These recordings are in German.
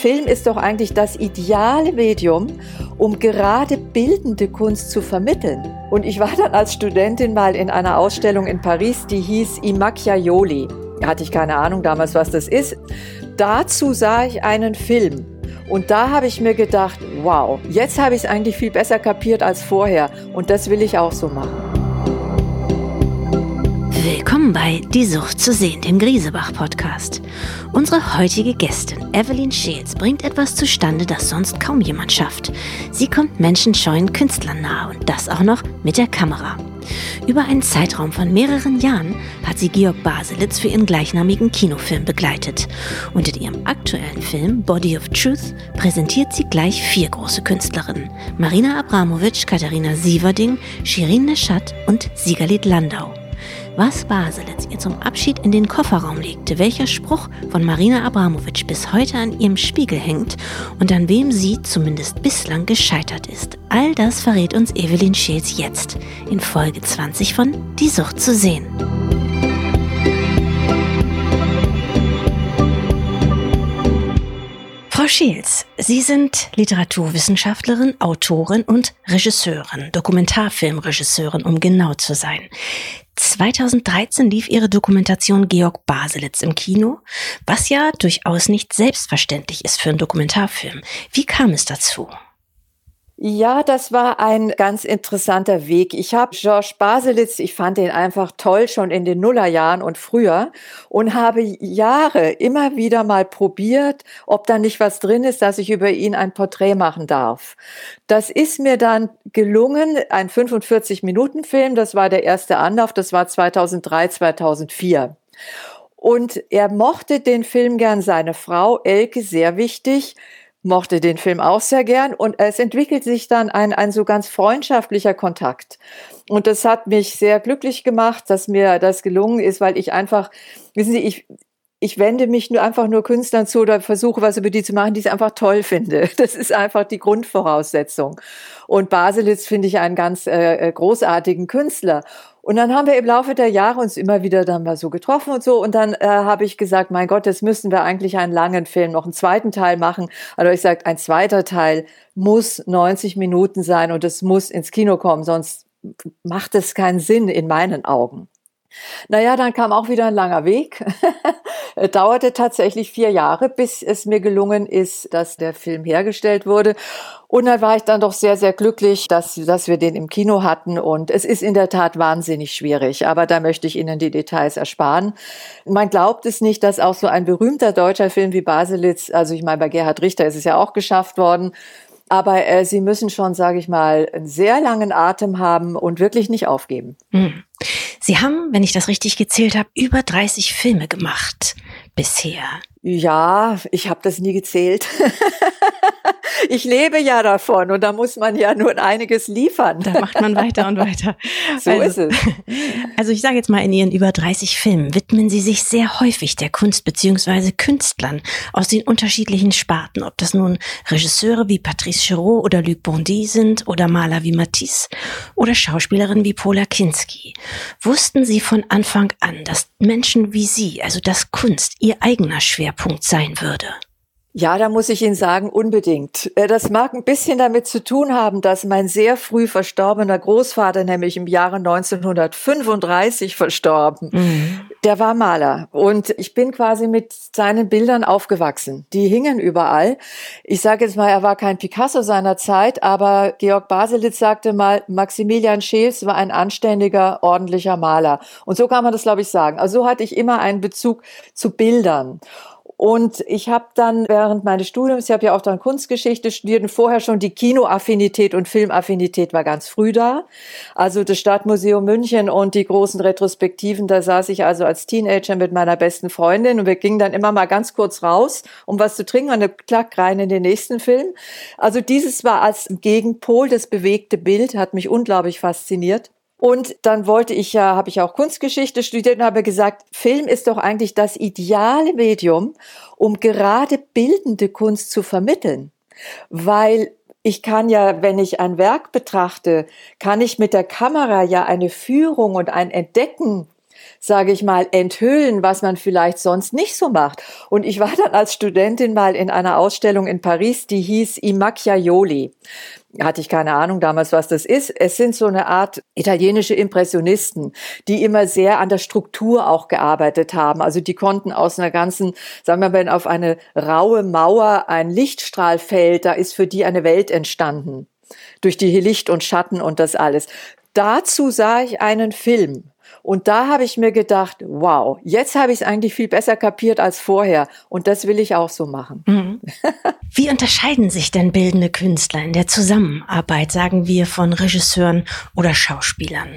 Film ist doch eigentlich das ideale Medium, um gerade bildende Kunst zu vermitteln. Und ich war dann als Studentin mal in einer Ausstellung in Paris, die hieß I Macchiaioli. Hatte ich keine Ahnung damals, was das ist. Dazu sah ich einen Film. Und da habe ich mir gedacht, wow, jetzt habe ich es eigentlich viel besser kapiert als vorher. Und das will ich auch so machen. Willkommen bei Die Sucht zu sehen, dem Griesebach-Podcast. Unsere heutige Gästin, Evelyn Scheels, bringt etwas zustande, das sonst kaum jemand schafft. Sie kommt menschenscheuen Künstlern nahe und das auch noch mit der Kamera. Über einen Zeitraum von mehreren Jahren hat sie Georg Baselitz für ihren gleichnamigen Kinofilm begleitet. Und in ihrem aktuellen Film Body of Truth präsentiert sie gleich vier große Künstlerinnen. Marina Abramovic, Katharina Sieverding, Shirin Neshat und Sigalit Landau was Baselitz ihr zum Abschied in den Kofferraum legte, welcher Spruch von Marina Abramovic bis heute an ihrem Spiegel hängt und an wem sie zumindest bislang gescheitert ist. All das verrät uns Evelyn Scheels jetzt in Folge 20 von Die Sucht zu sehen. Frau Scheels, Sie sind Literaturwissenschaftlerin, Autorin und Regisseurin, Dokumentarfilmregisseurin, um genau zu sein. 2013 lief ihre Dokumentation Georg Baselitz im Kino, was ja durchaus nicht selbstverständlich ist für einen Dokumentarfilm. Wie kam es dazu? Ja, das war ein ganz interessanter Weg. Ich habe Georges Baselitz, ich fand ihn einfach toll schon in den Nullerjahren und früher und habe Jahre immer wieder mal probiert, ob da nicht was drin ist, dass ich über ihn ein Porträt machen darf. Das ist mir dann gelungen, ein 45-Minuten-Film, das war der erste Anlauf, das war 2003, 2004. Und er mochte den Film gern, seine Frau Elke, sehr wichtig mochte den Film auch sehr gern und es entwickelt sich dann ein, ein so ganz freundschaftlicher Kontakt. Und das hat mich sehr glücklich gemacht, dass mir das gelungen ist, weil ich einfach, wissen Sie, ich, ich wende mich nur einfach nur Künstlern zu oder versuche was über die zu machen, die ich einfach toll finde. Das ist einfach die Grundvoraussetzung. Und Baselitz finde ich einen ganz äh, äh großartigen Künstler. Und dann haben wir im Laufe der Jahre uns immer wieder dann mal so getroffen und so. Und dann äh, habe ich gesagt, mein Gott, jetzt müssen wir eigentlich einen langen Film, noch einen zweiten Teil machen. Also ich sage, ein zweiter Teil muss 90 Minuten sein und es muss ins Kino kommen, sonst macht es keinen Sinn in meinen Augen. Naja, dann kam auch wieder ein langer Weg. Dauerte tatsächlich vier Jahre, bis es mir gelungen ist, dass der Film hergestellt wurde. Und dann war ich dann doch sehr, sehr glücklich, dass, dass wir den im Kino hatten. Und es ist in der Tat wahnsinnig schwierig. Aber da möchte ich Ihnen die Details ersparen. Man glaubt es nicht, dass auch so ein berühmter deutscher Film wie Baselitz, also ich meine, bei Gerhard Richter ist es ja auch geschafft worden, aber äh, sie müssen schon, sage ich mal, einen sehr langen Atem haben und wirklich nicht aufgeben. Hm. Sie haben, wenn ich das richtig gezählt habe, über 30 Filme gemacht bisher. Ja, ich habe das nie gezählt. ich lebe ja davon und da muss man ja nur einiges liefern. Da macht man weiter und weiter. So also, ist es. Also ich sage jetzt mal, in Ihren über 30 Filmen widmen Sie sich sehr häufig der Kunst beziehungsweise Künstlern aus den unterschiedlichen Sparten, ob das nun Regisseure wie Patrice Chéreau oder Luc Bondy sind oder Maler wie Matisse oder Schauspielerinnen wie Paula Kinski. Wussten Sie von Anfang an, dass Menschen wie Sie, also dass Kunst Ihr eigener Schwerpunkt sein würde? Ja, da muss ich Ihnen sagen, unbedingt. Äh, das mag ein bisschen damit zu tun haben, dass mein sehr früh verstorbener Großvater, nämlich im Jahre 1935 verstorben, mhm. der war Maler. Und ich bin quasi mit seinen Bildern aufgewachsen. Die hingen überall. Ich sage jetzt mal, er war kein Picasso seiner Zeit, aber Georg Baselitz sagte mal, Maximilian Scheels war ein anständiger, ordentlicher Maler. Und so kann man das, glaube ich, sagen. Also so hatte ich immer einen Bezug zu Bildern. Und ich habe dann während meines Studiums, ich habe ja auch dann Kunstgeschichte studiert und vorher schon die Kinoaffinität und Filmaffinität war ganz früh da. Also das Stadtmuseum München und die großen Retrospektiven, da saß ich also als Teenager mit meiner besten Freundin und wir gingen dann immer mal ganz kurz raus, um was zu trinken und dann klack rein in den nächsten Film. Also dieses war als Gegenpol, das bewegte Bild, hat mich unglaublich fasziniert. Und dann wollte ich ja, habe ich auch Kunstgeschichte studiert und habe gesagt, Film ist doch eigentlich das ideale Medium, um gerade bildende Kunst zu vermitteln. Weil ich kann ja, wenn ich ein Werk betrachte, kann ich mit der Kamera ja eine Führung und ein Entdecken sage ich mal, enthüllen, was man vielleicht sonst nicht so macht. Und ich war dann als Studentin mal in einer Ausstellung in Paris, die hieß I Macchiaioli hatte ich keine Ahnung damals, was das ist. Es sind so eine Art italienische Impressionisten, die immer sehr an der Struktur auch gearbeitet haben. Also die konnten aus einer ganzen, sagen wir mal, wenn auf eine raue Mauer ein Lichtstrahl fällt, da ist für die eine Welt entstanden. Durch die Licht und Schatten und das alles. Dazu sah ich einen Film und da habe ich mir gedacht, wow, jetzt habe ich es eigentlich viel besser kapiert als vorher. Und das will ich auch so machen. Mhm. Wie unterscheiden sich denn bildende Künstler in der Zusammenarbeit, sagen wir, von Regisseuren oder Schauspielern?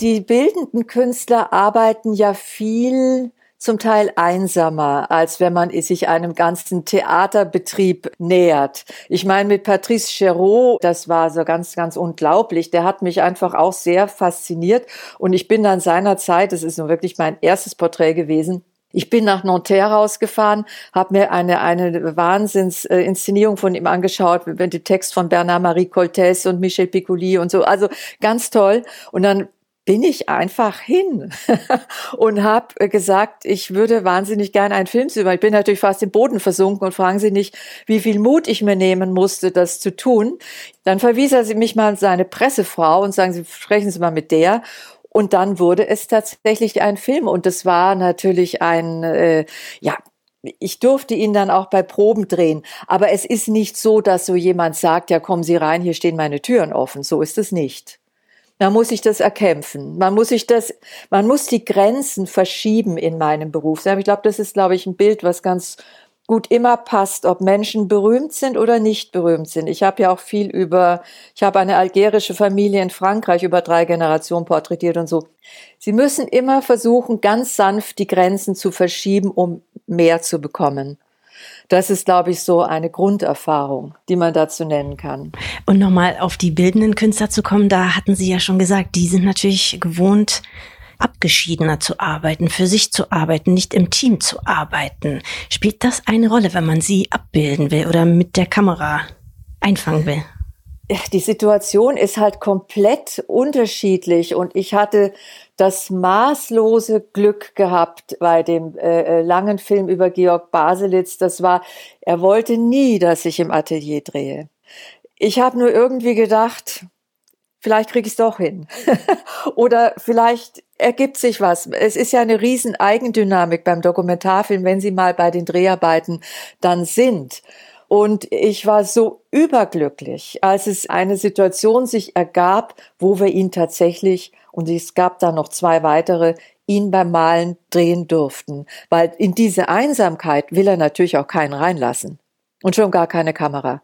Die bildenden Künstler arbeiten ja viel zum Teil einsamer, als wenn man sich einem ganzen Theaterbetrieb nähert. Ich meine, mit Patrice Chéreau, das war so ganz, ganz unglaublich. Der hat mich einfach auch sehr fasziniert. Und ich bin dann seinerzeit, das ist nun wirklich mein erstes Porträt gewesen, ich bin nach Nanterre rausgefahren, habe mir eine, eine Wahnsinnsinszenierung von ihm angeschaut, mit dem Text von Bernard-Marie Coltès und Michel Piccoli und so. Also ganz toll. Und dann bin ich einfach hin und habe gesagt, ich würde wahnsinnig gerne einen Film sehen. Ich bin natürlich fast im Boden versunken und fragen Sie nicht, wie viel Mut ich mir nehmen musste, das zu tun. Dann verwies er mich mal seine Pressefrau und sagen Sie, sprechen Sie mal mit der. Und dann wurde es tatsächlich ein Film und es war natürlich ein, äh, ja, ich durfte ihn dann auch bei Proben drehen. Aber es ist nicht so, dass so jemand sagt, ja, kommen Sie rein, hier stehen meine Türen offen. So ist es nicht. Man muss sich das erkämpfen. Man muss sich das, man muss die Grenzen verschieben in meinem Beruf. Ich glaube, das ist, glaube ich, ein Bild, was ganz gut immer passt, ob Menschen berühmt sind oder nicht berühmt sind. Ich habe ja auch viel über, ich habe eine algerische Familie in Frankreich über drei Generationen porträtiert und so. Sie müssen immer versuchen, ganz sanft die Grenzen zu verschieben, um mehr zu bekommen. Das ist, glaube ich, so eine Grunderfahrung, die man dazu nennen kann. Und nochmal auf die bildenden Künstler zu kommen, da hatten Sie ja schon gesagt, die sind natürlich gewohnt, abgeschiedener zu arbeiten, für sich zu arbeiten, nicht im Team zu arbeiten. Spielt das eine Rolle, wenn man sie abbilden will oder mit der Kamera einfangen will? Die Situation ist halt komplett unterschiedlich und ich hatte das maßlose Glück gehabt bei dem äh, äh, langen Film über Georg Baselitz. Das war, er wollte nie, dass ich im Atelier drehe. Ich habe nur irgendwie gedacht, vielleicht kriege ich es doch hin. Oder vielleicht ergibt sich was. Es ist ja eine riesen Eigendynamik beim Dokumentarfilm, wenn Sie mal bei den Dreharbeiten dann sind. Und ich war so überglücklich, als es eine Situation sich ergab, wo wir ihn tatsächlich, und es gab da noch zwei weitere, ihn beim Malen drehen durften. Weil in diese Einsamkeit will er natürlich auch keinen reinlassen. Und schon gar keine Kamera.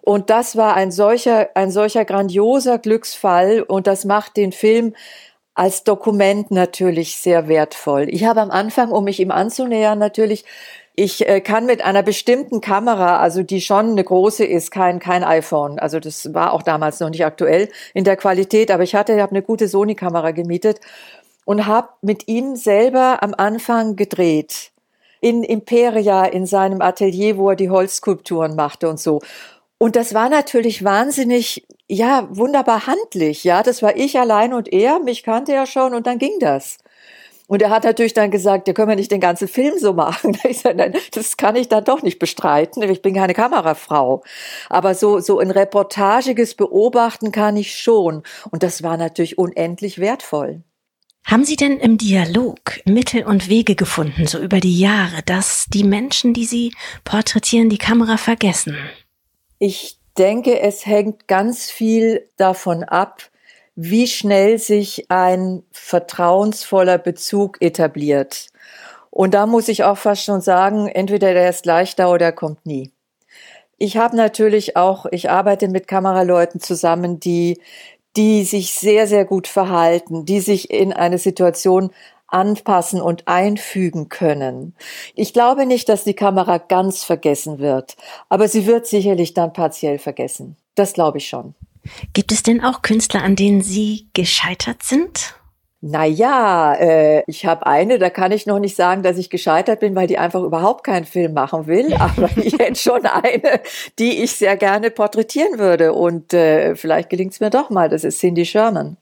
Und das war ein solcher, ein solcher grandioser Glücksfall und das macht den Film als Dokument natürlich sehr wertvoll. Ich habe am Anfang, um mich ihm anzunähern, natürlich ich äh, kann mit einer bestimmten Kamera, also die schon eine große ist, kein, kein iPhone. Also das war auch damals noch nicht aktuell in der Qualität, aber ich hatte, ich habe eine gute Sony-Kamera gemietet und habe mit ihm selber am Anfang gedreht. In Imperia, in seinem Atelier, wo er die Holzskulpturen machte und so. Und das war natürlich wahnsinnig, ja, wunderbar handlich, ja. Das war ich allein und er, mich kannte er schon und dann ging das. Und er hat natürlich dann gesagt, ja, können wir nicht den ganzen Film so machen. Ich sage, nein, das kann ich dann doch nicht bestreiten. Ich bin keine Kamerafrau. Aber so, so ein reportagiges Beobachten kann ich schon. Und das war natürlich unendlich wertvoll. Haben Sie denn im Dialog Mittel und Wege gefunden, so über die Jahre, dass die Menschen, die Sie porträtieren, die Kamera vergessen? Ich denke, es hängt ganz viel davon ab, wie schnell sich ein vertrauensvoller Bezug etabliert. Und da muss ich auch fast schon sagen, entweder der ist gleich da oder kommt nie. Ich habe natürlich auch, ich arbeite mit Kameraleuten zusammen, die, die sich sehr, sehr gut verhalten, die sich in eine Situation anpassen und einfügen können. Ich glaube nicht, dass die Kamera ganz vergessen wird, aber sie wird sicherlich dann partiell vergessen. Das glaube ich schon. Gibt es denn auch Künstler, an denen Sie gescheitert sind? Naja, äh, ich habe eine, da kann ich noch nicht sagen, dass ich gescheitert bin, weil die einfach überhaupt keinen Film machen will. Aber ich hätte schon eine, die ich sehr gerne porträtieren würde. Und äh, vielleicht gelingt es mir doch mal. Das ist Cindy Sherman.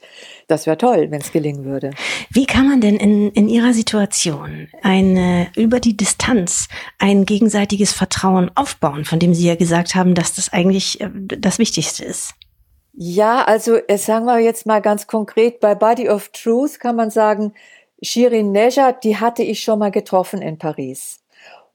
Das wäre toll, wenn es gelingen würde. Wie kann man denn in, in Ihrer Situation eine, über die Distanz ein gegenseitiges Vertrauen aufbauen, von dem Sie ja gesagt haben, dass das eigentlich äh, das Wichtigste ist? Ja, also äh, sagen wir jetzt mal ganz konkret, bei Body of Truth kann man sagen, Shirin Nejad, die hatte ich schon mal getroffen in Paris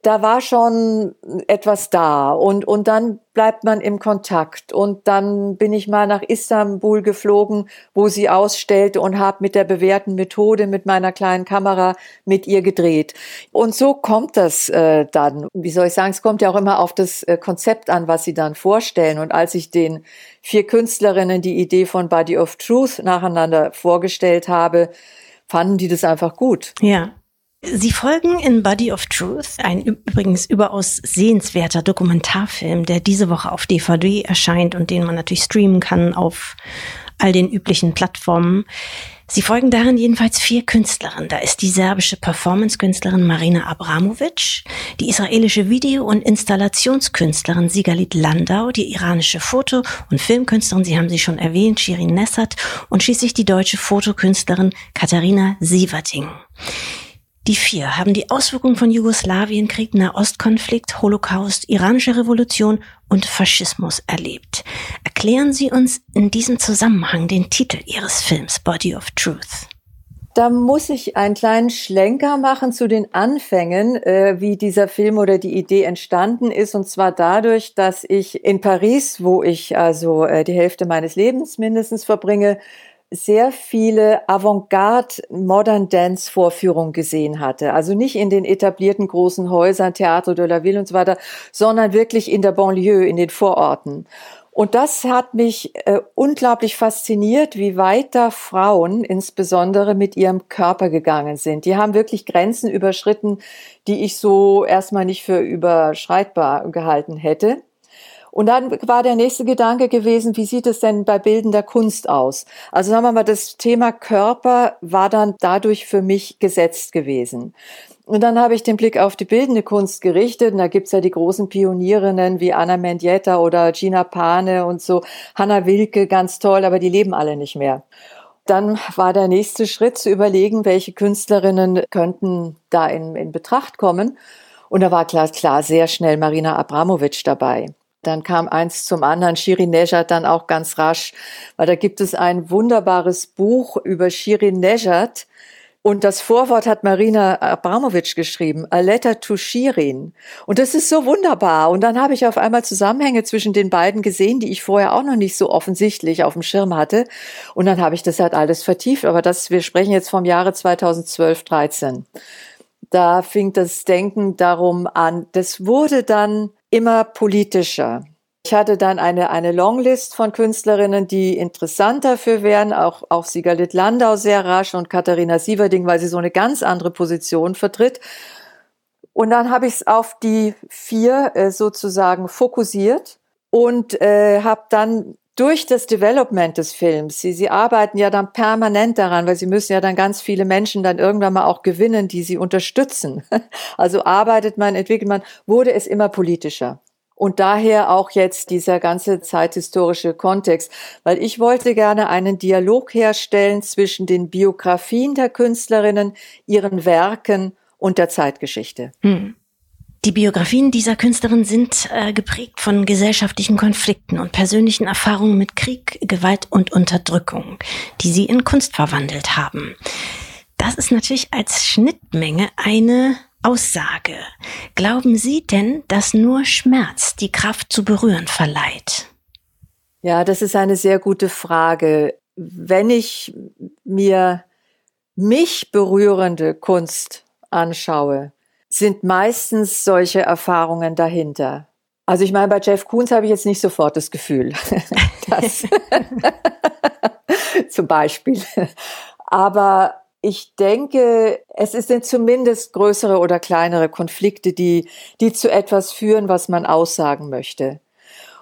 da war schon etwas da und, und dann bleibt man im Kontakt. Und dann bin ich mal nach Istanbul geflogen, wo sie ausstellte und habe mit der bewährten Methode, mit meiner kleinen Kamera mit ihr gedreht. Und so kommt das äh, dann. Wie soll ich sagen, es kommt ja auch immer auf das äh, Konzept an, was sie dann vorstellen. Und als ich den vier Künstlerinnen die Idee von Body of Truth nacheinander vorgestellt habe, fanden die das einfach gut. Ja. Sie folgen in Body of Truth, ein übrigens überaus sehenswerter Dokumentarfilm, der diese Woche auf DVD erscheint und den man natürlich streamen kann auf all den üblichen Plattformen. Sie folgen darin jedenfalls vier Künstlerinnen. Da ist die serbische Performance-Künstlerin Marina Abramovic, die israelische Video- und Installationskünstlerin Sigalit Landau, die iranische Foto- und Filmkünstlerin, Sie haben sie schon erwähnt, Shirin Nessat und schließlich die deutsche Fotokünstlerin Katharina Sieverting. Die vier haben die Auswirkungen von Jugoslawienkrieg, Nahostkonflikt, Holocaust, iranische Revolution und Faschismus erlebt. Erklären Sie uns in diesem Zusammenhang den Titel Ihres Films Body of Truth. Da muss ich einen kleinen Schlenker machen zu den Anfängen, äh, wie dieser Film oder die Idee entstanden ist. Und zwar dadurch, dass ich in Paris, wo ich also äh, die Hälfte meines Lebens mindestens verbringe, sehr viele Avantgarde Modern Dance Vorführungen gesehen hatte. Also nicht in den etablierten großen Häusern, Theater de la Ville und so weiter, sondern wirklich in der Banlieue, in den Vororten. Und das hat mich äh, unglaublich fasziniert, wie weit da Frauen insbesondere mit ihrem Körper gegangen sind. Die haben wirklich Grenzen überschritten, die ich so erstmal nicht für überschreitbar gehalten hätte. Und dann war der nächste Gedanke gewesen, wie sieht es denn bei bildender Kunst aus? Also sagen wir mal, das Thema Körper war dann dadurch für mich gesetzt gewesen. Und dann habe ich den Blick auf die bildende Kunst gerichtet. Und da gibt's ja die großen Pionierinnen wie Anna Mendieta oder Gina Pane und so, Hanna Wilke, ganz toll, aber die leben alle nicht mehr. Dann war der nächste Schritt zu überlegen, welche Künstlerinnen könnten da in, in Betracht kommen. Und da war klar, klar sehr schnell Marina Abramovic dabei. Dann kam eins zum anderen, Shirin Nejad dann auch ganz rasch, weil da gibt es ein wunderbares Buch über Shirin Nejad. Und das Vorwort hat Marina Abramovic geschrieben, A Letter to Shirin. Und das ist so wunderbar. Und dann habe ich auf einmal Zusammenhänge zwischen den beiden gesehen, die ich vorher auch noch nicht so offensichtlich auf dem Schirm hatte. Und dann habe ich das halt alles vertieft. Aber das, wir sprechen jetzt vom Jahre 2012, 13. Da fing das Denken darum an. Das wurde dann immer politischer. Ich hatte dann eine, eine Longlist von Künstlerinnen, die interessant dafür wären, auch, auch Sigalit Landau sehr rasch und Katharina Sieverding, weil sie so eine ganz andere Position vertritt. Und dann habe ich es auf die vier äh, sozusagen fokussiert und äh, habe dann durch das Development des Films, sie, sie arbeiten ja dann permanent daran, weil sie müssen ja dann ganz viele Menschen dann irgendwann mal auch gewinnen, die sie unterstützen. Also arbeitet man, entwickelt man, wurde es immer politischer. Und daher auch jetzt dieser ganze zeithistorische Kontext, weil ich wollte gerne einen Dialog herstellen zwischen den Biografien der Künstlerinnen, ihren Werken und der Zeitgeschichte. Hm. Die Biografien dieser Künstlerin sind äh, geprägt von gesellschaftlichen Konflikten und persönlichen Erfahrungen mit Krieg, Gewalt und Unterdrückung, die sie in Kunst verwandelt haben. Das ist natürlich als Schnittmenge eine Aussage. Glauben Sie denn, dass nur Schmerz die Kraft zu berühren verleiht? Ja, das ist eine sehr gute Frage. Wenn ich mir mich berührende Kunst anschaue, sind meistens solche Erfahrungen dahinter. Also ich meine, bei Jeff Koons habe ich jetzt nicht sofort das Gefühl, dass zum Beispiel. Aber ich denke, es sind zumindest größere oder kleinere Konflikte, die, die zu etwas führen, was man aussagen möchte.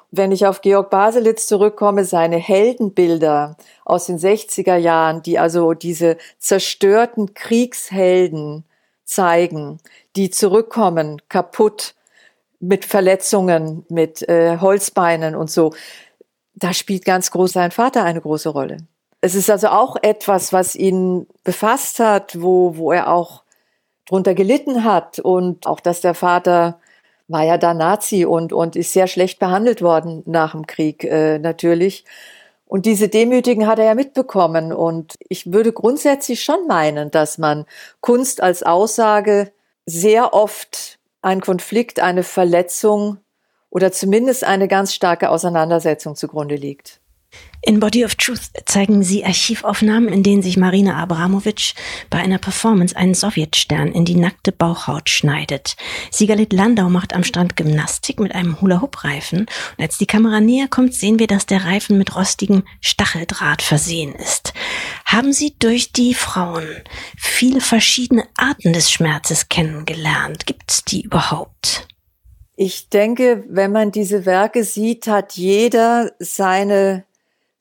Wenn ich auf Georg Baselitz zurückkomme, seine Heldenbilder aus den 60er Jahren, die also diese zerstörten Kriegshelden zeigen, die zurückkommen, kaputt, mit Verletzungen, mit äh, Holzbeinen und so, da spielt ganz groß sein Vater eine große Rolle. Es ist also auch etwas, was ihn befasst hat, wo, wo er auch drunter gelitten hat und auch, dass der Vater war ja da Nazi und, und ist sehr schlecht behandelt worden nach dem Krieg äh, natürlich. Und diese Demütigen hat er ja mitbekommen. Und ich würde grundsätzlich schon meinen, dass man Kunst als Aussage sehr oft ein Konflikt, eine Verletzung oder zumindest eine ganz starke Auseinandersetzung zugrunde liegt. In Body of Truth zeigen sie Archivaufnahmen, in denen sich Marina Abramovic bei einer Performance einen Sowjetstern in die nackte Bauchhaut schneidet. Sigalit Landau macht am Strand Gymnastik mit einem Hula-Hoop-Reifen und als die Kamera näher kommt, sehen wir, dass der Reifen mit rostigem Stacheldraht versehen ist. Haben Sie durch die Frauen viele verschiedene Arten des Schmerzes kennengelernt? Gibt es die überhaupt? Ich denke, wenn man diese Werke sieht, hat jeder seine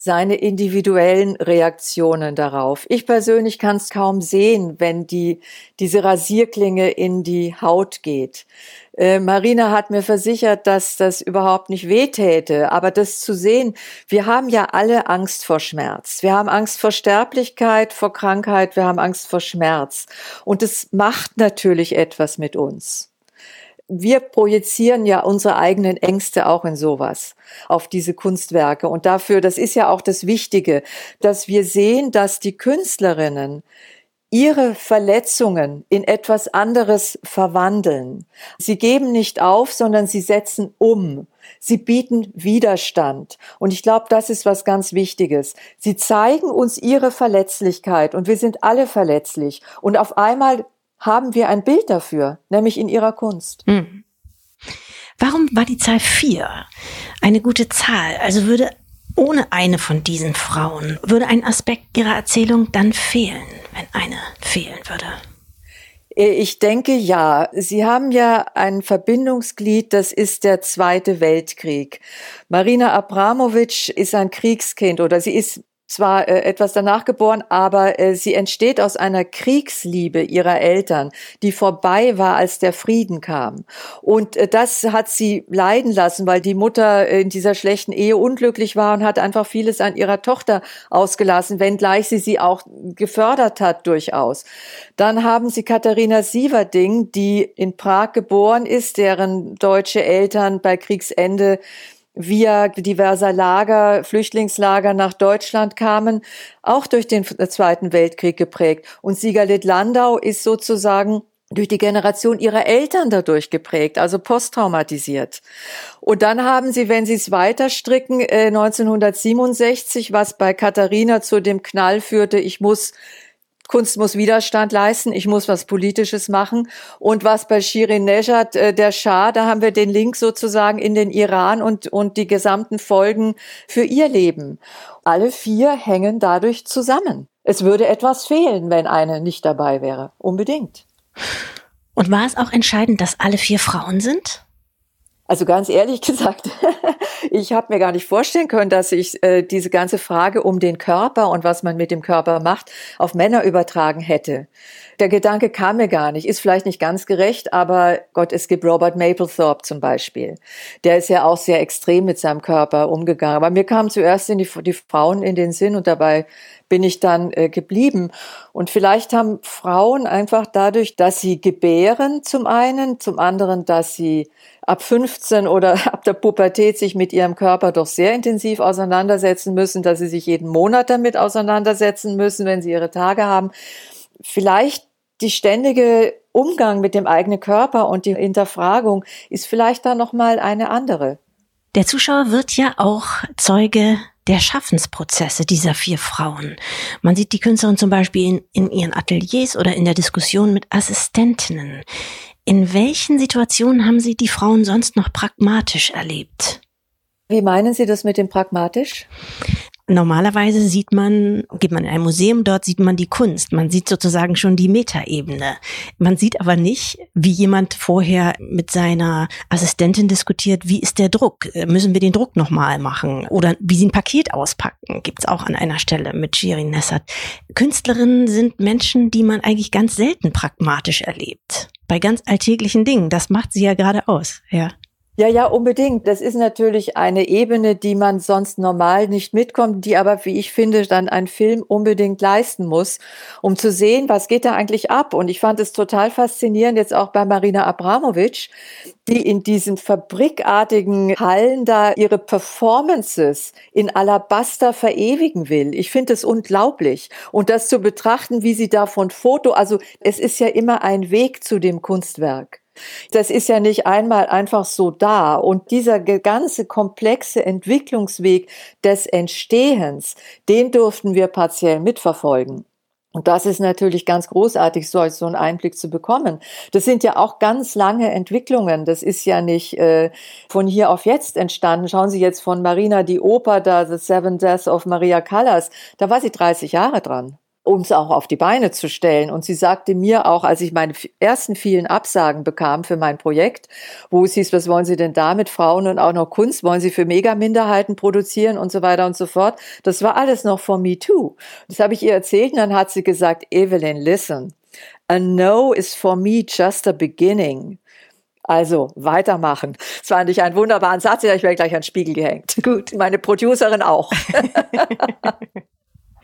seine individuellen Reaktionen darauf. Ich persönlich kann es kaum sehen, wenn die, diese Rasierklinge in die Haut geht. Äh, Marina hat mir versichert, dass das überhaupt nicht wehtäte, aber das zu sehen, wir haben ja alle Angst vor Schmerz. Wir haben Angst vor Sterblichkeit, vor Krankheit, wir haben Angst vor Schmerz. Und es macht natürlich etwas mit uns wir projizieren ja unsere eigenen Ängste auch in sowas, auf diese Kunstwerke. Und dafür, das ist ja auch das Wichtige, dass wir sehen, dass die Künstlerinnen ihre Verletzungen in etwas anderes verwandeln. Sie geben nicht auf, sondern sie setzen um. Sie bieten Widerstand. Und ich glaube, das ist was ganz Wichtiges. Sie zeigen uns ihre Verletzlichkeit und wir sind alle verletzlich. Und auf einmal haben wir ein Bild dafür, nämlich in ihrer Kunst. Hm. Warum war die Zahl vier eine gute Zahl? Also würde ohne eine von diesen Frauen, würde ein Aspekt ihrer Erzählung dann fehlen, wenn eine fehlen würde? Äh, ich denke ja. Sie haben ja ein Verbindungsglied, das ist der Zweite Weltkrieg. Marina Abramovic ist ein Kriegskind oder sie ist zwar äh, etwas danach geboren, aber äh, sie entsteht aus einer Kriegsliebe ihrer Eltern, die vorbei war, als der Frieden kam. Und äh, das hat sie leiden lassen, weil die Mutter in dieser schlechten Ehe unglücklich war und hat einfach vieles an ihrer Tochter ausgelassen, wenngleich sie sie auch gefördert hat durchaus. Dann haben sie Katharina Sieverding, die in Prag geboren ist, deren deutsche Eltern bei Kriegsende via diverser Lager, Flüchtlingslager nach Deutschland kamen, auch durch den Zweiten Weltkrieg geprägt. Und Siegerlit Landau ist sozusagen durch die Generation ihrer Eltern dadurch geprägt, also posttraumatisiert. Und dann haben sie, wenn sie es weiter stricken, 1967, äh, was bei Katharina zu dem Knall führte, ich muss Kunst muss Widerstand leisten, ich muss was Politisches machen. Und was bei Shirin Nejad, äh, der Schah, da haben wir den Link sozusagen in den Iran und, und die gesamten Folgen für ihr Leben. Alle vier hängen dadurch zusammen. Es würde etwas fehlen, wenn eine nicht dabei wäre. Unbedingt. Und war es auch entscheidend, dass alle vier Frauen sind? Also ganz ehrlich gesagt, ich habe mir gar nicht vorstellen können, dass ich äh, diese ganze Frage um den Körper und was man mit dem Körper macht, auf Männer übertragen hätte. Der Gedanke kam mir gar nicht, ist vielleicht nicht ganz gerecht, aber Gott, es gibt Robert Mapplethorpe zum Beispiel. Der ist ja auch sehr extrem mit seinem Körper umgegangen. Aber mir kamen zuerst die, die Frauen in den Sinn und dabei bin ich dann äh, geblieben. Und vielleicht haben Frauen einfach dadurch, dass sie gebären zum einen, zum anderen, dass sie ab 15 oder ab der Pubertät sich mit ihrem Körper doch sehr intensiv auseinandersetzen müssen, dass sie sich jeden Monat damit auseinandersetzen müssen, wenn sie ihre Tage haben vielleicht die ständige Umgang mit dem eigenen Körper und die Hinterfragung ist vielleicht da noch mal eine andere. Der Zuschauer wird ja auch Zeuge der Schaffensprozesse dieser vier Frauen. Man sieht die Künstlerin zum Beispiel in, in ihren Ateliers oder in der Diskussion mit Assistentinnen. In welchen Situationen haben Sie die Frauen sonst noch pragmatisch erlebt? Wie meinen Sie das mit dem pragmatisch? Normalerweise sieht man, geht man in ein Museum, dort sieht man die Kunst. Man sieht sozusagen schon die Metaebene. Man sieht aber nicht, wie jemand vorher mit seiner Assistentin diskutiert, wie ist der Druck? Müssen wir den Druck nochmal machen? Oder wie sie ein Paket auspacken? Gibt's auch an einer Stelle mit Shirin Nessat. Künstlerinnen sind Menschen, die man eigentlich ganz selten pragmatisch erlebt. Bei ganz alltäglichen Dingen. Das macht sie ja gerade aus, ja. Ja, ja, unbedingt. Das ist natürlich eine Ebene, die man sonst normal nicht mitkommt, die aber, wie ich finde, dann ein Film unbedingt leisten muss, um zu sehen, was geht da eigentlich ab. Und ich fand es total faszinierend, jetzt auch bei Marina Abramovic, die in diesen fabrikartigen Hallen da ihre Performances in Alabaster verewigen will. Ich finde es unglaublich. Und das zu betrachten, wie sie da von Foto, also es ist ja immer ein Weg zu dem Kunstwerk. Das ist ja nicht einmal einfach so da. Und dieser ganze komplexe Entwicklungsweg des Entstehens, den durften wir partiell mitverfolgen. Und das ist natürlich ganz großartig, so, einen Einblick zu bekommen. Das sind ja auch ganz lange Entwicklungen. Das ist ja nicht äh, von hier auf jetzt entstanden. Schauen Sie jetzt von Marina die Oper da, The Seven Deaths of Maria Callas. Da war sie 30 Jahre dran um es auch auf die Beine zu stellen. Und sie sagte mir auch, als ich meine ersten vielen Absagen bekam für mein Projekt, wo es hieß, was wollen Sie denn da mit Frauen und auch noch Kunst? Wollen Sie für Megaminderheiten produzieren und so weiter und so fort? Das war alles noch von Me Too. Das habe ich ihr erzählt und dann hat sie gesagt, Evelyn, listen, a no is for me just a beginning. Also weitermachen. Das fand ich einen wunderbaren Satz, ich werde gleich an den Spiegel gehängt. Gut. Meine Producerin auch.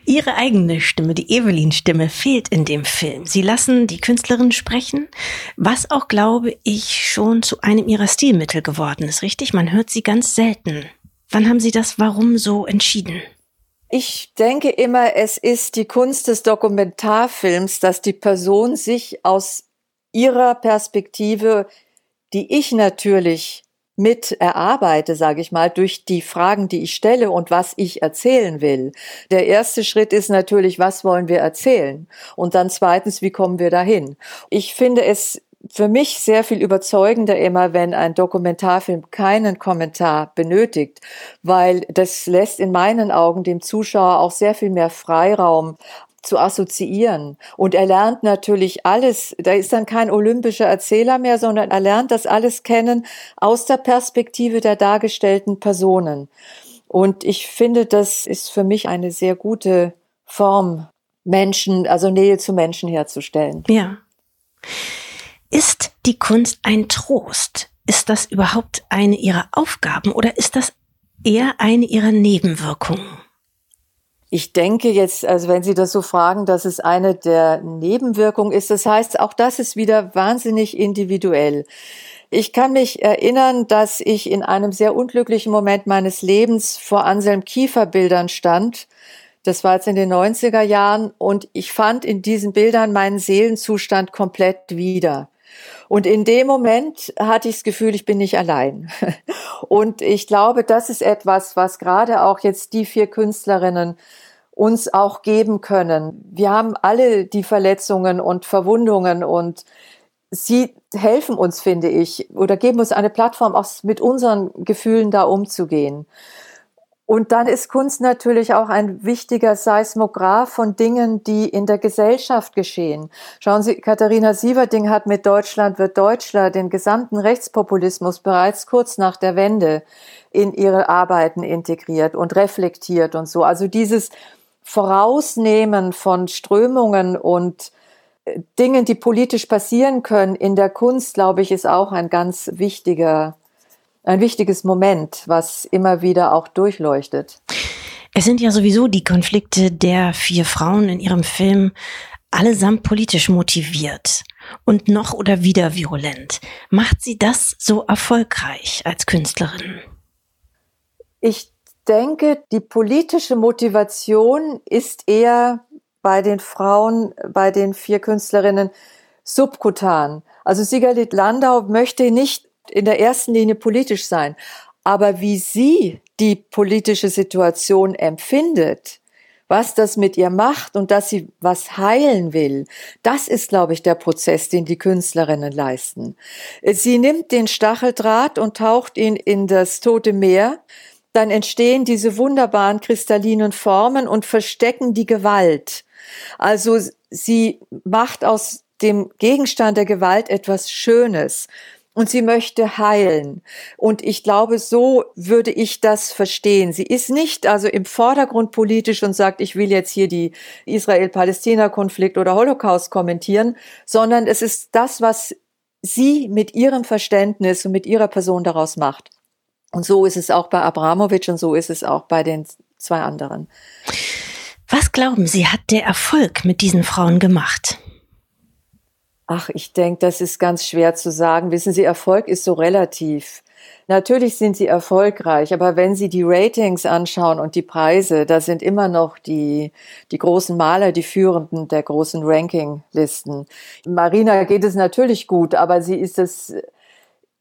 Ihre eigene Stimme, die Evelyn-Stimme, fehlt in dem Film. Sie lassen die Künstlerin sprechen, was auch, glaube ich, schon zu einem ihrer Stilmittel geworden ist, richtig? Man hört sie ganz selten. Wann haben Sie das warum so entschieden? Ich denke immer, es ist die Kunst des Dokumentarfilms, dass die Person sich aus ihrer Perspektive, die ich natürlich mit erarbeite, sage ich mal, durch die Fragen, die ich stelle und was ich erzählen will. Der erste Schritt ist natürlich, was wollen wir erzählen? Und dann zweitens, wie kommen wir dahin? Ich finde es für mich sehr viel überzeugender immer, wenn ein Dokumentarfilm keinen Kommentar benötigt, weil das lässt in meinen Augen dem Zuschauer auch sehr viel mehr Freiraum, zu assoziieren. Und er lernt natürlich alles, da ist dann kein olympischer Erzähler mehr, sondern er lernt das alles kennen aus der Perspektive der dargestellten Personen. Und ich finde, das ist für mich eine sehr gute Form, Menschen, also Nähe zu Menschen herzustellen. Ja. Ist die Kunst ein Trost? Ist das überhaupt eine ihrer Aufgaben oder ist das eher eine ihrer Nebenwirkungen? Ich denke jetzt, also wenn Sie das so fragen, dass es eine der Nebenwirkungen ist, das heißt, auch das ist wieder wahnsinnig individuell. Ich kann mich erinnern, dass ich in einem sehr unglücklichen Moment meines Lebens vor Anselm Kiefer Bildern stand. Das war jetzt in den 90er Jahren und ich fand in diesen Bildern meinen Seelenzustand komplett wieder. Und in dem Moment hatte ich das Gefühl, ich bin nicht allein. Und ich glaube, das ist etwas, was gerade auch jetzt die vier Künstlerinnen uns auch geben können. Wir haben alle die Verletzungen und Verwundungen und sie helfen uns, finde ich, oder geben uns eine Plattform, auch mit unseren Gefühlen da umzugehen. Und dann ist Kunst natürlich auch ein wichtiger Seismograph von Dingen, die in der Gesellschaft geschehen. Schauen Sie, Katharina Sieverding hat mit Deutschland wird Deutschler den gesamten Rechtspopulismus bereits kurz nach der Wende in ihre Arbeiten integriert und reflektiert und so. Also dieses Vorausnehmen von Strömungen und äh, Dingen, die politisch passieren können in der Kunst, glaube ich, ist auch ein ganz wichtiger, ein wichtiges Moment, was immer wieder auch durchleuchtet. Es sind ja sowieso die Konflikte der vier Frauen in ihrem Film allesamt politisch motiviert und noch oder wieder virulent. Macht sie das so erfolgreich als Künstlerin? Ich denke, die politische Motivation ist eher bei den Frauen, bei den vier Künstlerinnen subkutan. Also Sigalit Landau möchte nicht in der ersten Linie politisch sein, aber wie sie die politische Situation empfindet, was das mit ihr macht und dass sie was heilen will, das ist, glaube ich, der Prozess, den die Künstlerinnen leisten. Sie nimmt den Stacheldraht und taucht ihn in das tote Meer, dann entstehen diese wunderbaren kristallinen Formen und verstecken die Gewalt. Also sie macht aus dem Gegenstand der Gewalt etwas Schönes und sie möchte heilen. Und ich glaube, so würde ich das verstehen. Sie ist nicht also im Vordergrund politisch und sagt, ich will jetzt hier die Israel-Palästina-Konflikt oder Holocaust kommentieren, sondern es ist das, was sie mit ihrem Verständnis und mit ihrer Person daraus macht. Und so ist es auch bei Abramowitsch und so ist es auch bei den zwei anderen. Was glauben Sie, hat der Erfolg mit diesen Frauen gemacht? Ach, ich denke, das ist ganz schwer zu sagen. Wissen Sie, Erfolg ist so relativ. Natürlich sind sie erfolgreich, aber wenn Sie die Ratings anschauen und die Preise, da sind immer noch die, die großen Maler, die Führenden der großen Rankinglisten. Marina geht es natürlich gut, aber sie ist es,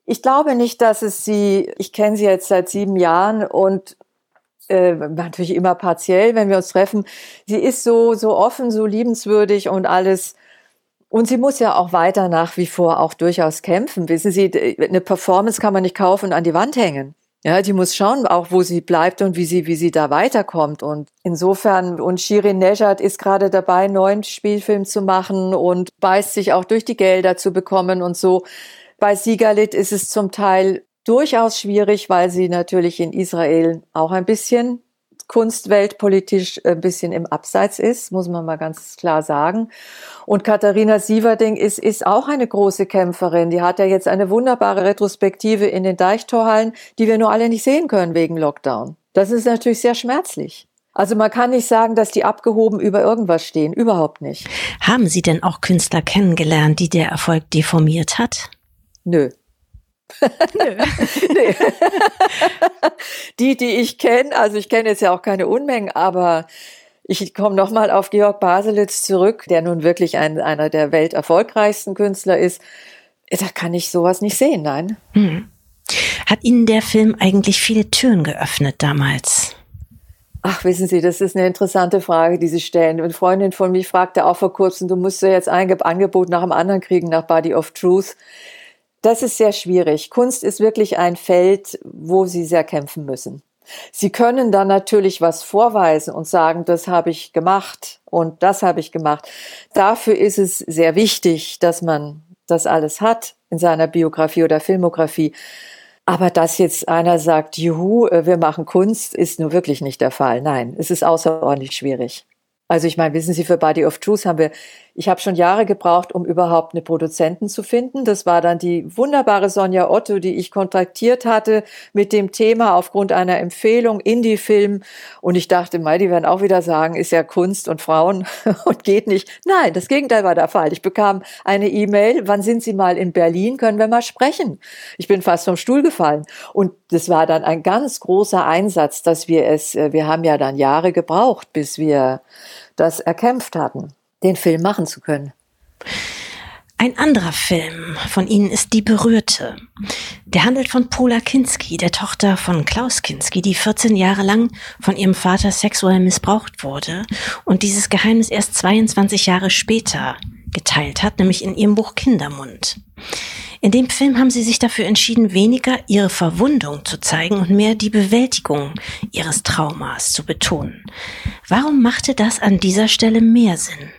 ich glaube nicht, dass es sie, ich kenne sie jetzt seit sieben Jahren und äh, natürlich immer partiell, wenn wir uns treffen. Sie ist so, so offen, so liebenswürdig und alles. Und sie muss ja auch weiter nach wie vor auch durchaus kämpfen. Wissen Sie, eine Performance kann man nicht kaufen und an die Wand hängen. Ja, die muss schauen, auch wo sie bleibt und wie sie, wie sie da weiterkommt. Und insofern, und Shirin Nejad ist gerade dabei, einen neuen Spielfilm zu machen und beißt sich auch durch die Gelder zu bekommen und so. Bei Sigalit ist es zum Teil durchaus schwierig, weil sie natürlich in Israel auch ein bisschen kunstweltpolitisch ein bisschen im Abseits ist, muss man mal ganz klar sagen. Und Katharina Sieverding ist, ist auch eine große Kämpferin. Die hat ja jetzt eine wunderbare Retrospektive in den Deichtorhallen, die wir nur alle nicht sehen können wegen Lockdown. Das ist natürlich sehr schmerzlich. Also man kann nicht sagen, dass die abgehoben über irgendwas stehen. Überhaupt nicht. Haben Sie denn auch Künstler kennengelernt, die der Erfolg deformiert hat? Nö. nee. die, die ich kenne, also ich kenne jetzt ja auch keine Unmengen, aber ich komme nochmal auf Georg Baselitz zurück, der nun wirklich ein, einer der welterfolgreichsten Künstler ist. Da kann ich sowas nicht sehen, nein. Hm. Hat Ihnen der Film eigentlich viele Türen geöffnet damals? Ach, wissen Sie, das ist eine interessante Frage, die Sie stellen. Eine Freundin von mir fragte auch vor kurzem, du musst ja jetzt ein Angebot nach dem anderen kriegen, nach Body of Truth. Das ist sehr schwierig. Kunst ist wirklich ein Feld, wo Sie sehr kämpfen müssen. Sie können dann natürlich was vorweisen und sagen, das habe ich gemacht und das habe ich gemacht. Dafür ist es sehr wichtig, dass man das alles hat in seiner Biografie oder Filmografie. Aber dass jetzt einer sagt, juhu, äh, wir machen Kunst, ist nur wirklich nicht der Fall. Nein, es ist außerordentlich schwierig. Also ich meine, wissen Sie, für Body of Truth haben wir ich habe schon Jahre gebraucht, um überhaupt eine Produzentin zu finden. Das war dann die wunderbare Sonja Otto, die ich kontaktiert hatte mit dem Thema aufgrund einer Empfehlung Indie-Film. Und ich dachte, mal, die werden auch wieder sagen, ist ja Kunst und Frauen und geht nicht. Nein, das Gegenteil war der Fall. Ich bekam eine E-Mail, wann sind Sie mal in Berlin? Können wir mal sprechen? Ich bin fast vom Stuhl gefallen. Und das war dann ein ganz großer Einsatz, dass wir es, äh, wir haben ja dann Jahre gebraucht, bis wir das erkämpft hatten den Film machen zu können. Ein anderer Film von Ihnen ist Die Berührte. Der handelt von Pola Kinski, der Tochter von Klaus Kinski, die 14 Jahre lang von ihrem Vater sexuell missbraucht wurde und dieses Geheimnis erst 22 Jahre später geteilt hat, nämlich in ihrem Buch Kindermund. In dem Film haben sie sich dafür entschieden, weniger ihre Verwundung zu zeigen und mehr die Bewältigung ihres Traumas zu betonen. Warum machte das an dieser Stelle mehr Sinn?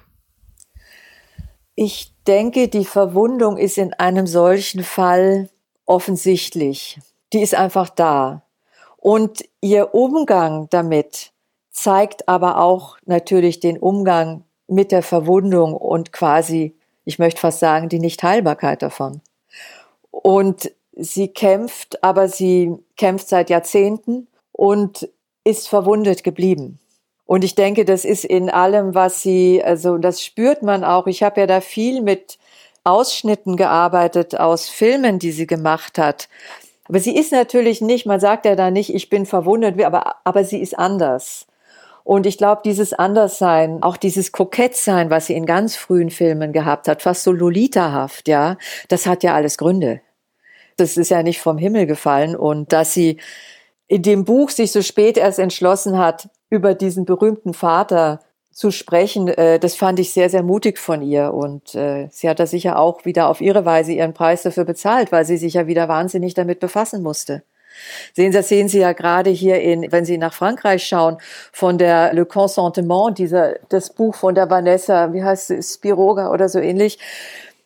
Ich denke, die Verwundung ist in einem solchen Fall offensichtlich. Die ist einfach da. Und ihr Umgang damit zeigt aber auch natürlich den Umgang mit der Verwundung und quasi, ich möchte fast sagen, die Nichtheilbarkeit davon. Und sie kämpft, aber sie kämpft seit Jahrzehnten und ist verwundet geblieben. Und ich denke, das ist in allem, was sie, also das spürt man auch. Ich habe ja da viel mit Ausschnitten gearbeitet aus Filmen, die sie gemacht hat. Aber sie ist natürlich nicht, man sagt ja da nicht, ich bin verwundert, aber, aber sie ist anders. Und ich glaube, dieses Anderssein, auch dieses Kokettsein, was sie in ganz frühen Filmen gehabt hat, fast so Lolitahaft, ja, das hat ja alles Gründe. Das ist ja nicht vom Himmel gefallen. Und dass sie in dem Buch sich so spät erst entschlossen hat, über diesen berühmten Vater zu sprechen, äh, das fand ich sehr, sehr mutig von ihr. Und äh, sie hat da sicher auch wieder auf ihre Weise ihren Preis dafür bezahlt, weil sie sich ja wieder wahnsinnig damit befassen musste. Sehen Sie, das sehen Sie ja gerade hier in, wenn Sie nach Frankreich schauen, von der Le Consentement, dieser, das Buch von der Vanessa, wie heißt es, Spiroga oder so ähnlich.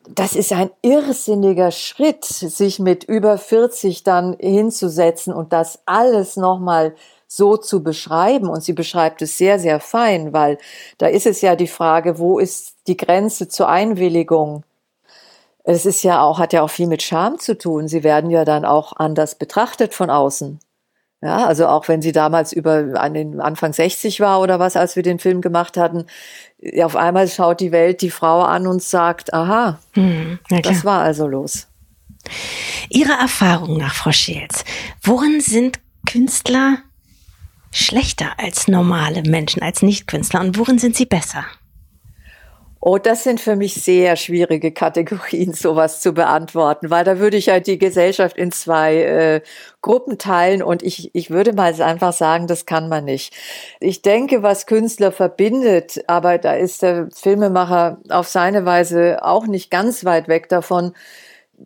Das ist ein irrsinniger Schritt, sich mit über 40 dann hinzusetzen und das alles nochmal so zu beschreiben. Und sie beschreibt es sehr, sehr fein, weil da ist es ja die Frage, wo ist die Grenze zur Einwilligung? Es ist ja auch, hat ja auch viel mit Scham zu tun. Sie werden ja dann auch anders betrachtet von außen. Ja, also auch wenn sie damals über an den Anfang 60 war oder was, als wir den Film gemacht hatten, auf einmal schaut die Welt die Frau an und sagt, aha, hm, das war also los. Ihrer Erfahrung nach, Frau Scheels, worin sind Künstler schlechter als normale Menschen, als Nichtkünstler und worin sind sie besser? Oh, das sind für mich sehr schwierige Kategorien, sowas zu beantworten, weil da würde ich halt die Gesellschaft in zwei äh, Gruppen teilen und ich, ich würde mal einfach sagen, das kann man nicht. Ich denke, was Künstler verbindet, aber da ist der Filmemacher auf seine Weise auch nicht ganz weit weg davon.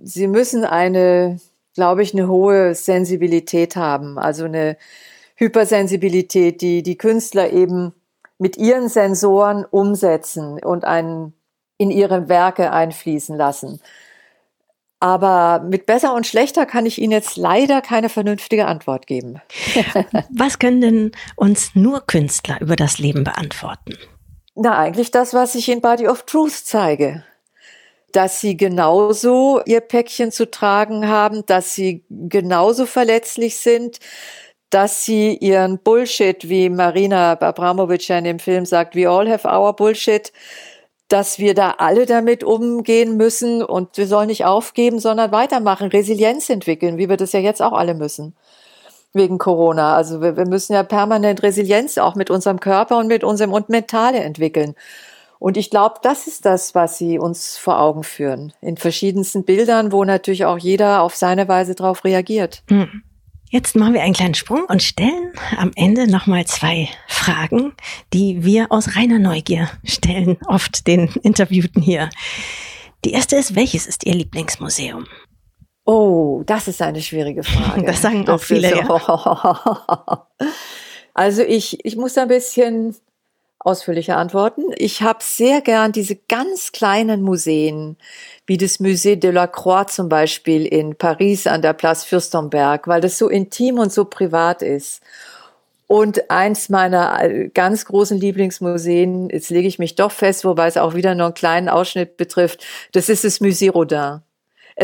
Sie müssen eine, glaube ich, eine hohe Sensibilität haben, also eine Hypersensibilität, die die Künstler eben mit ihren Sensoren umsetzen und einen in ihre Werke einfließen lassen. Aber mit besser und schlechter kann ich Ihnen jetzt leider keine vernünftige Antwort geben. was können denn uns nur Künstler über das Leben beantworten? Na, eigentlich das, was ich in Body of Truth zeige. Dass sie genauso ihr Päckchen zu tragen haben, dass sie genauso verletzlich sind, dass sie ihren Bullshit, wie Marina Abramovic ja in dem Film sagt, we all have our Bullshit, dass wir da alle damit umgehen müssen und wir sollen nicht aufgeben, sondern weitermachen, Resilienz entwickeln, wie wir das ja jetzt auch alle müssen wegen Corona. Also wir, wir müssen ja permanent Resilienz auch mit unserem Körper und mit unserem und Mentale entwickeln. Und ich glaube, das ist das, was sie uns vor Augen führen. In verschiedensten Bildern, wo natürlich auch jeder auf seine Weise darauf reagiert. Mhm. Jetzt machen wir einen kleinen Sprung und stellen am Ende nochmal zwei Fragen, die wir aus reiner Neugier stellen, oft den Interviewten hier. Die erste ist, welches ist Ihr Lieblingsmuseum? Oh, das ist eine schwierige Frage. Das sagen auch das viele. Ist, ja. Also ich, ich muss ein bisschen ausführlicher antworten. Ich habe sehr gern diese ganz kleinen Museen, wie das Musée de la Croix zum Beispiel in Paris an der Place Fürstenberg, weil das so intim und so privat ist. Und eins meiner äh, ganz großen Lieblingsmuseen, jetzt lege ich mich doch fest, wobei es auch wieder nur einen kleinen Ausschnitt betrifft, das ist das Musée Rodin.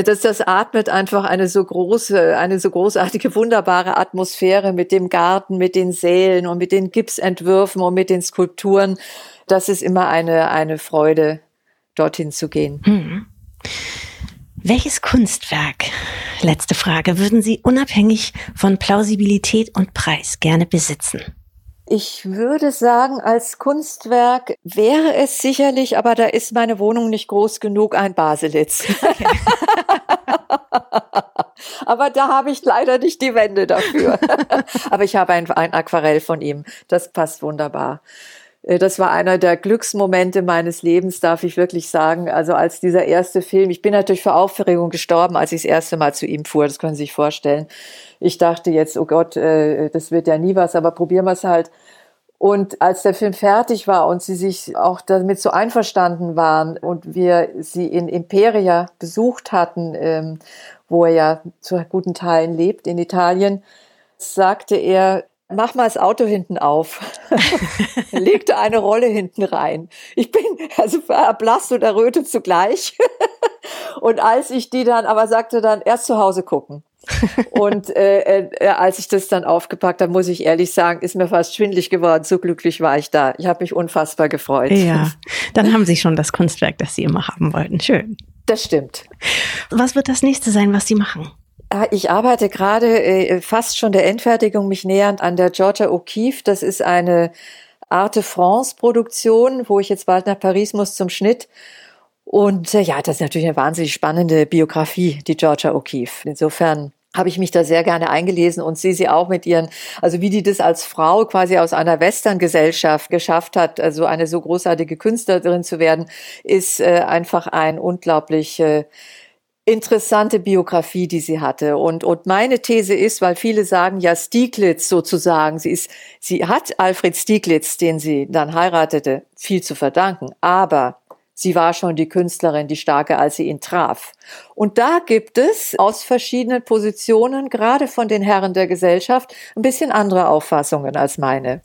Das, das atmet einfach eine so große, eine so großartige, wunderbare Atmosphäre mit dem Garten, mit den Sälen und mit den Gipsentwürfen und mit den Skulpturen. Das ist immer eine, eine Freude, dorthin zu gehen. Hm. Welches Kunstwerk, letzte Frage, würden Sie unabhängig von Plausibilität und Preis gerne besitzen? Ich würde sagen, als Kunstwerk wäre es sicherlich, aber da ist meine Wohnung nicht groß genug, ein Baselitz. Okay. aber da habe ich leider nicht die Wände dafür. aber ich habe ein, ein Aquarell von ihm. Das passt wunderbar. Äh, das war einer der Glücksmomente meines Lebens, darf ich wirklich sagen. Also als dieser erste Film, ich bin natürlich vor Aufregung gestorben, als ich das erste Mal zu ihm fuhr, das können Sie sich vorstellen. Ich dachte jetzt, oh Gott, äh, das wird ja nie was, aber probieren wir es halt. Und als der Film fertig war und sie sich auch damit so einverstanden waren und wir sie in Imperia besucht hatten, ähm, wo er ja zu guten Teilen lebt in Italien, sagte er, mach mal das Auto hinten auf. legte eine Rolle hinten rein. Ich bin also erblasst und errötet zugleich. und als ich die dann, aber sagte dann, erst zu Hause gucken. Und äh, äh, als ich das dann aufgepackt habe, muss ich ehrlich sagen, ist mir fast schwindlig geworden. So glücklich war ich da. Ich habe mich unfassbar gefreut. Ja, dann haben Sie schon das Kunstwerk, das Sie immer haben wollten. Schön. Das stimmt. Was wird das nächste sein, was Sie machen? Ah, ich arbeite gerade äh, fast schon der Endfertigung mich nähernd an der Georgia O'Keeffe. Das ist eine Arte France Produktion, wo ich jetzt bald nach Paris muss zum Schnitt. Und äh, ja, das ist natürlich eine wahnsinnig spannende Biografie, die Georgia O'Keeffe. Insofern habe ich mich da sehr gerne eingelesen und sehe sie auch mit ihren, also wie die das als Frau quasi aus einer Western-Gesellschaft geschafft hat, also eine so großartige Künstlerin zu werden, ist äh, einfach ein unglaublich äh, interessante Biografie, die sie hatte. Und, und meine These ist, weil viele sagen ja Stieglitz sozusagen, sie ist, sie hat Alfred Stieglitz, den sie dann heiratete, viel zu verdanken. Aber Sie war schon die Künstlerin, die starke, als sie ihn traf. Und da gibt es aus verschiedenen Positionen, gerade von den Herren der Gesellschaft, ein bisschen andere Auffassungen als meine.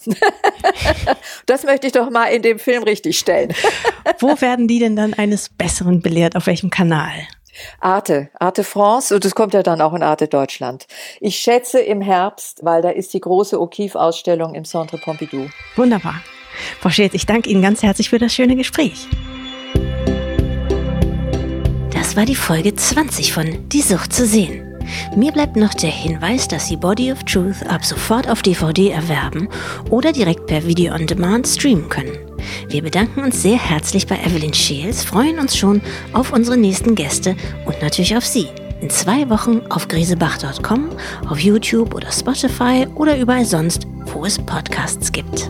das möchte ich doch mal in dem Film richtig stellen. Wo werden die denn dann eines Besseren belehrt? Auf welchem Kanal? Arte, Arte France und das kommt ja dann auch in Arte Deutschland. Ich schätze im Herbst, weil da ist die große O'Keeffe-Ausstellung im Centre Pompidou. Wunderbar. Frau Schätz, ich danke Ihnen ganz herzlich für das schöne Gespräch. Das war die Folge 20 von Die Sucht zu sehen. Mir bleibt noch der Hinweis, dass Sie Body of Truth ab sofort auf DVD erwerben oder direkt per Video on Demand streamen können. Wir bedanken uns sehr herzlich bei Evelyn Scheels, freuen uns schon auf unsere nächsten Gäste und natürlich auf Sie. In zwei Wochen auf grisebach.com, auf YouTube oder Spotify oder überall sonst, wo es Podcasts gibt.